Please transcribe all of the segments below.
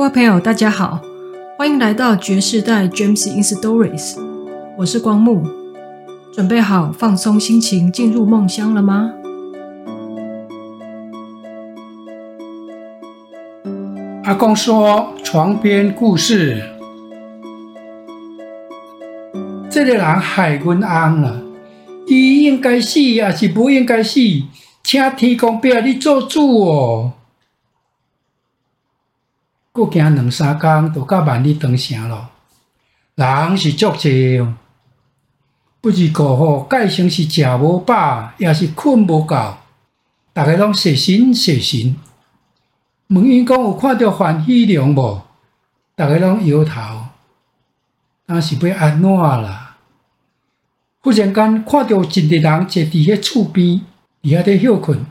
各位朋友，大家好，欢迎来到爵士代 James in Stories，我是光木，准备好放松心情进入梦乡了吗？阿公说床边故事，这个人害阮翁了，伊应该死还是不应该死？请天公伯你做主哦。过行两三天，就到万里长城了。人是足济，不知过后改成是食无饱，也是困无够，大家拢谢神谢神。问伊讲有看到范喜良无？大家拢摇头，那是要安怎啦？忽然间看到一个人坐伫迄厝边，伫遐咧休困。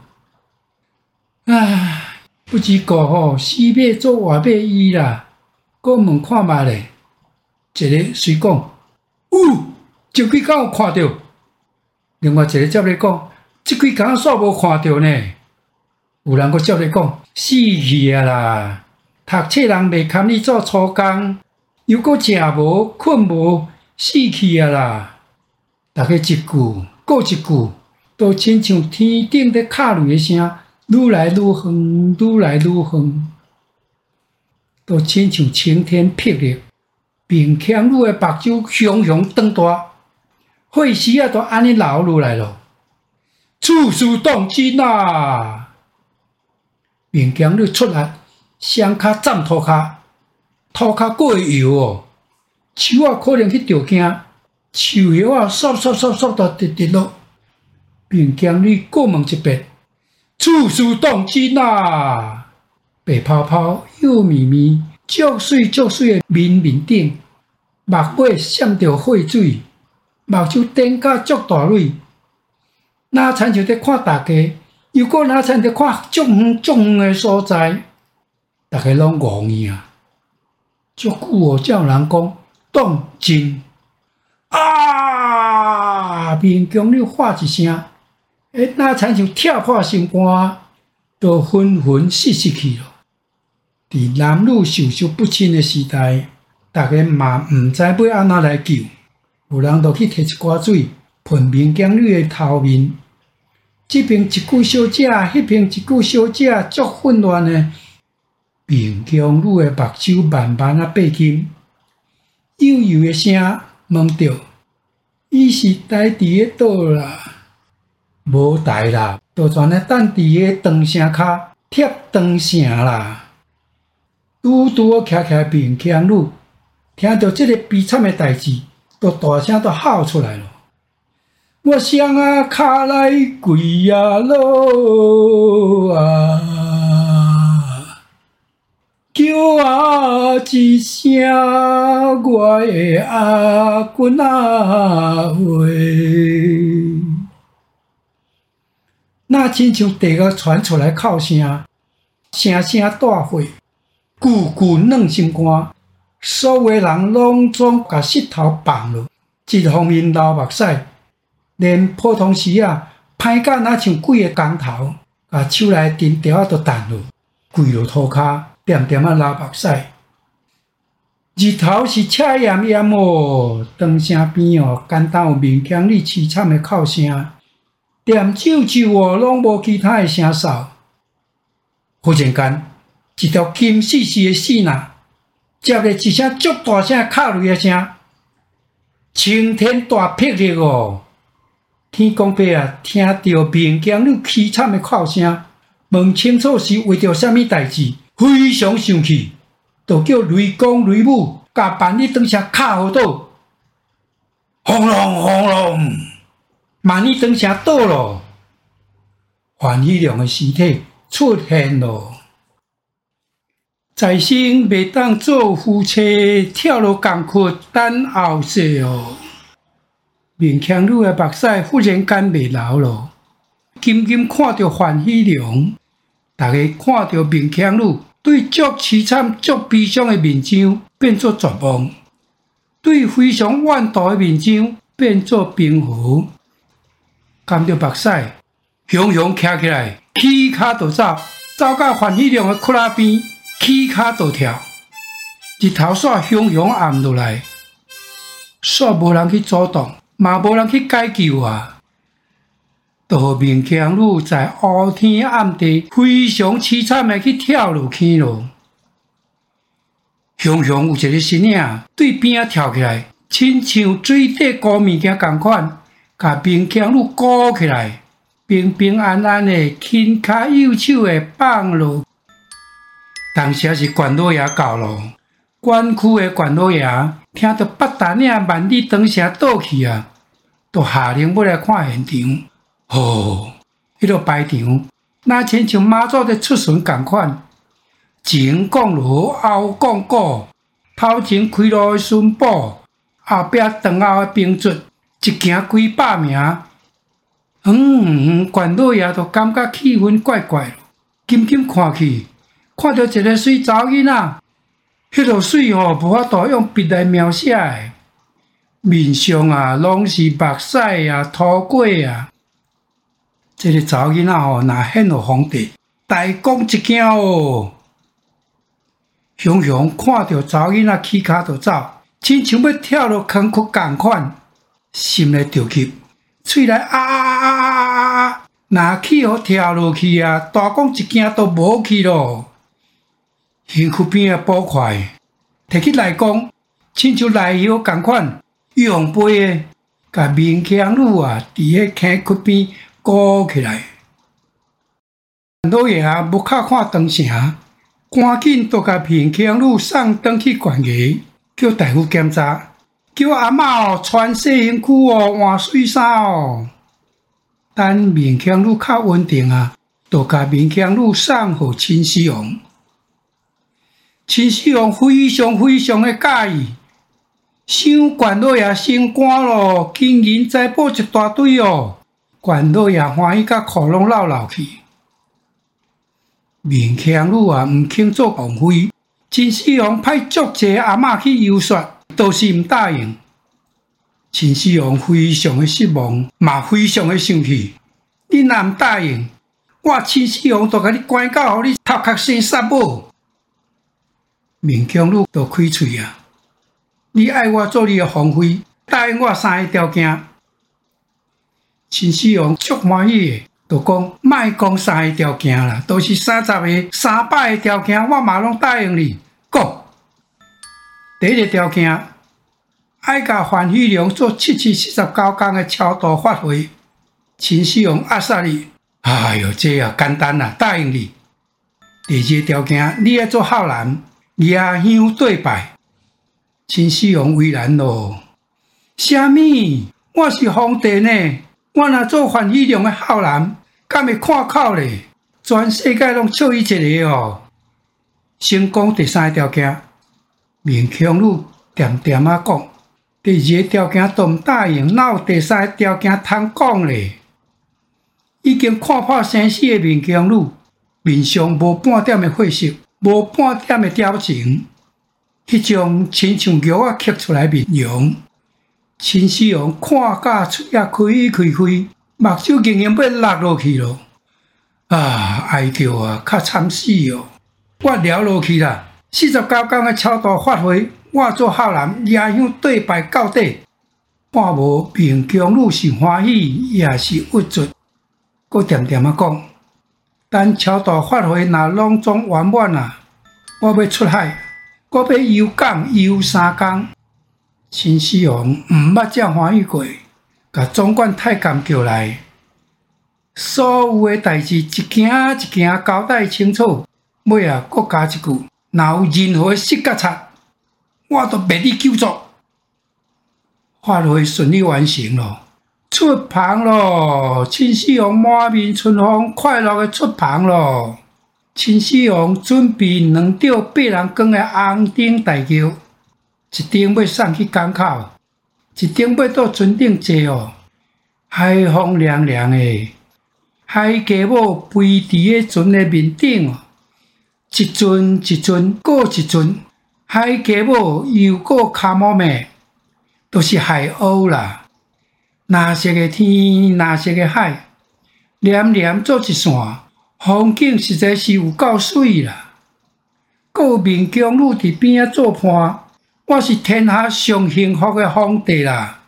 唉。不知过后，死尾做活尾医啦。过门看觅咧，一个随讲，呜，这几工看到。另外一个接咧讲，这几工煞无看到呢。有人阁接咧讲，死去啊啦！读册人未堪你做粗工，又阁食无困无，死去啊啦！大家一句过一句，都亲像天顶咧敲雷的声。愈来愈远，愈来愈远，都亲像晴天霹雳，平腔路的目睭熊熊瞪大，血丝啊都安尼流落来咯。处处当真呐，平腔路出来，双脚站涂骹，涂骹过油哦，手啊可能去着惊，树叶啊唰唰唰唰的滴滴落，平腔路过问一遍。处事当真呐，白泡泡幼咪咪，足水足水的面面顶，目尾闪着血水，目睭瞪甲足大蕊，哪亲像伫看大家，又阁哪亲伫看足远足远的所在，大家拢戆去啊！足久哦，才有人讲当真啊！面强你喊一声。诶，那亲像跳破心肝，都纷纷死死去了。伫男女授受不亲的时代，大家嘛毋知要安怎来救，有人就去摕一寡水喷面镜女的头面，这边一句小姐，迄边一句小姐，足混乱的。面镜女的目睭慢慢啊闭紧，悠悠的声问着：伊是呆伫个倒啦？无代啦，就全咧等伫个长城骹贴长城啦。拄拄徛徛面腔女，听到这个悲惨的代志，都大声都喊出来了。我双啊卡来跪呀啰啊，叫啊一声我的阿君啊喂。那亲像地个传出来哭声，声声大血，句句软心肝。所有人拢总把膝头放落，一方面流目屎，连普通时啊，歹甲那像鬼个工头，把手内钉条都断落，跪落涂骹，点点啊流目屎。日头是赤炎炎哦，灯城边哦，简单有面腔里凄惨的哭声。连舅舅哦，拢无其他诶声哨。忽然间，一条金丝丝的线呐，接了一声足大声敲雷诶声，晴天大霹雳哦！天公伯啊，听到面镜女凄惨诶哭声，问清楚是为着啥物代志，非常生气，就叫雷公雷母，甲万里长城卡好倒，轰隆轰隆。万里长城倒了，范喜良的尸体出现了。在生未当做夫妻，跳落江窟等后世哦。明强女的目屎忽然间未流了，紧紧看着范喜良，大家看着明强女，对足凄惨、足悲伤的面相变作绝望，对非常怨毒的面相变作平和。看到目屎，雄雄站起来，起脚就走，走到范喜良的窟仔边，起脚就跳，日头煞汹汹暗落来，煞无人去阻挡，嘛无人去解救啊！都民强女在乌天暗地非常凄惨的去跳落去咯。雄雄有一个身影对边仔跳起来，亲像水底高物件共款，甲民强女鼓起来，平平安安的轻脚幼手的放落。当时是关老爷到咯，管区的关老爷听到八达岭万里长城倒去啊，都下令要来看现场。哦，迄个排场，那亲像妈祖的出巡共款，前讲锣，后讲鼓，头前开路的巡捕，后壁长后的兵卒，一行几百名。嗯，关老爷都感觉气氛怪怪，紧紧看去，看到一个水查某囡仔，迄个水吼，无法度用笔来描写的，面上啊，拢是目屎啊，涂过啊。这个查某囡仔哦，若显予皇帝大讲一件哦。雄雄看到查某囡仔起脚就走，亲像要跳落坑窟共款，心内着急，喙内啊啊啊啊啊啊啊！若气互跳落去啊，大功一件都无去咯。身躯边啊，捕快摕起内功，亲像内药共款，用背的，甲面强女啊，伫个坑窟边。鼓起来，老爷啊，木卡看长城，赶紧都甲面强女送转去关衙，叫大夫检查，叫阿嬷哦穿细身躯哦，换水衫哦。等民强女较稳定啊，就甲民强女送互秦始皇。秦始皇非常非常的介意，想关老爷升官咯，金银财宝一大堆哦。关老爷欢喜甲窟窿闹闹去，民强女啊，毋肯做王妃。秦始皇派足侪阿嬷去游说，都是毋答应。秦始皇非常的失望，嘛非常的生气。你若毋答应，我秦始皇就甲你关到，互你头壳先杀母。民强女就开喙啊！你爱我做你的皇妃，答应我三个条件。秦始皇足满意的，就讲卖讲三个条件啦，都是三十个、三百个条件，我嘛拢答应你。第一个条件，爱甲范飞龙做七七四十九天的超度发挥。秦始皇压煞你，哎哟，这啊简单啦，答应你。第二个条件，你要做孝男，夜香对拜。秦始皇为难咯，虾米？我是皇帝呢。我若做范飞龙的孝男，敢会看口咧？全世界拢笑伊一个哦。先讲第三个条件，民强女点点啊讲，第二个条件都毋答应，哪有第三个条件通讲咧？已经看破生死的民强女，面上无半点的血色，无半点的表情，迄种亲像玉仔刻出来面容。秦始皇看甲喙也开开开，目睭竟然要落落去咯！啊，哀叫啊，较惨死哦！我了落去啦，四十九天的超度法会，我做孝男，夜香对拜到底。看无民强女是欢喜，也是郁卒。搁点点啊讲，等超度法会若拢总圆满啊，我要出海，我要游港游三工。秦始皇毋捌遮欢喜过，甲总管太监叫来，所有诶代志一件一件交代清楚。尾啊，阁加一句：若有任何失角错，我都别你救助。法会顺利完成咯，出棚咯！秦始皇满面春风，快乐诶出棚咯！秦始皇准备两吊八人扛诶红顶大轿。一顶要送去港口，一顶要到船顶坐哦。海风凉凉的，海家母飞伫个船的面顶哦，一阵一阵过一阵，海家母又过卡莫咩，都是海鸥啦。蓝色的天，蓝色的海，连连做一线，风景实在是有够水啦。阁有面宫女伫边仔做伴，我是天下上幸福的皇帝啦！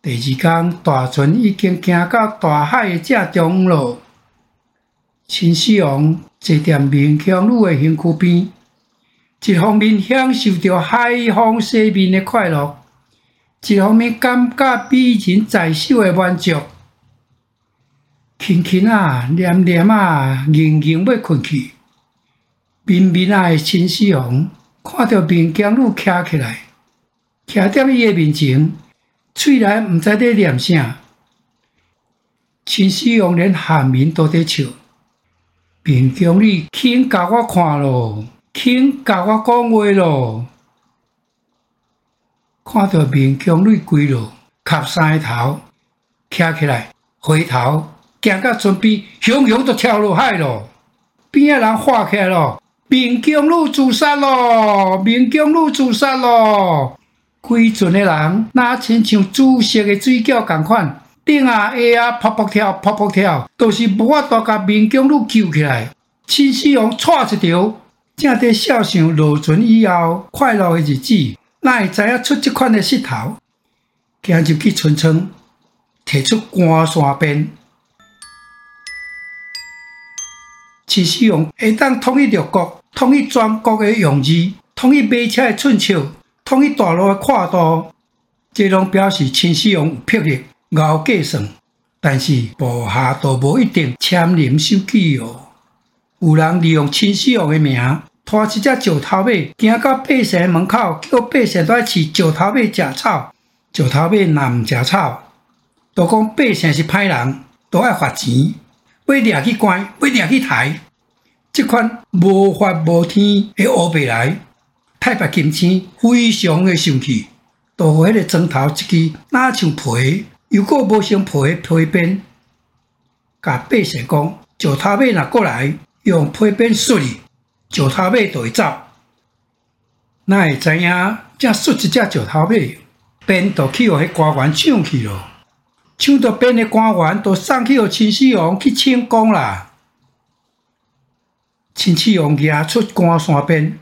第二天，大船已经行到大海的正中央咯。秦始皇坐在面宫女的身躯边，一方面享受着海风洗面的快乐，一方面感觉美人在手的满足。轻轻啊，黏黏啊，硬硬要困去。明明啊，秦始皇看到面宫女徛起来，徛在伊的面前，喙内毋知在念啥。秦始皇连汉文都在笑。面宫女，肯甲我看咯，肯甲我讲话咯。看到面宫女跪落，磕三个头，徛起来，回头。行到船边，熊熊就跳落海咯。边仔人喊起来咯，面宫女自杀咯，面宫女自杀咯。规船的人，若亲像煮熟的水饺共款，顶啊下啊，噗噗跳，噗噗跳，都是无法度甲面宫女救起来。秦始皇错一条，正伫想想落船以后快乐的日子，哪会知影出这款的石头？行入去船舱，提出干山鞭。秦始皇会当统一六国，统一全国的用字，统一马车的寸尺，统一大路的宽度，这拢表示秦始皇有魄力、熬计算。但是部下都无一定签名守纪哦。有人利用秦始皇的名，拖一只石头马，行到百姓门口，叫百姓在饲石头马食草。石头马若毋食草，都讲百姓是歹人，都爱罚钱，要抓去关，要抓去抬。这款无法无天的乌白来，太白金星非常的生气，都和迄个砖头一支哪像皮，又过无像皮的皮鞭，甲百姓讲：石头马若过来，用皮鞭摔你，石头马就会走。哪会知影？正摔一只石头马，鞭就去互迄官员抢去咯，抢到鞭的官员都送去互秦始皇去称功啦。秦始皇举出干山鞭，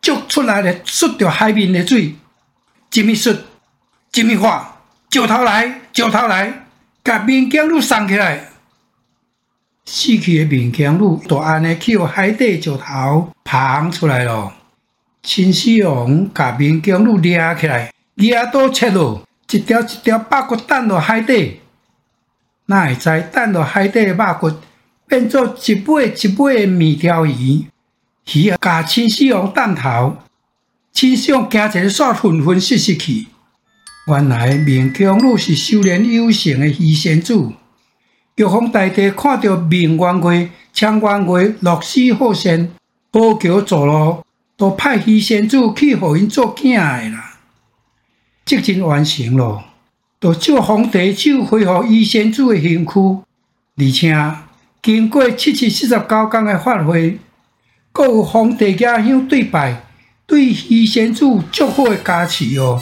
捉出来的摔着海面的水，这么摔，这么滑，石头来，石头来，把面宫女送起来。死去的面宫女就安尼去海底石头捧出来了。秦始皇把面宫女抓起来，抓到切落，一条一条肉骨弹落海底，哪会知弹落海底的肉骨？变做一尾一尾的面条鱼，鱼啊，甲秦始皇弹头，秦始皇惊一个煞昏昏死死去。原来面宫女是修炼有成的鱼仙子，玉皇大帝看到明月月、抢月月，乐施好善，好桥造路，都派鱼仙子去互因做囝的啦。职任完成咯，就借皇帝手恢复鱼仙子的身躯，而且。经过七七四十九天的发挥，各有皇帝家乡对拜，对鱼仙子足好的加持哦。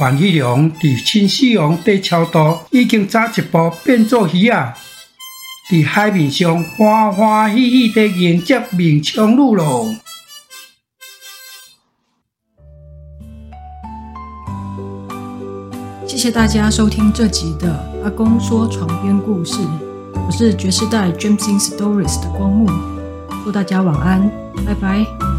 范玉良伫秦始皇在超度，已经早一步变做鱼啊，伫海面上欢欢喜喜地迎接面宫女咯。谢谢大家收听这集的阿公说床边故事。我是爵士代 Gems in Stories 的光目，祝大家晚安，拜拜。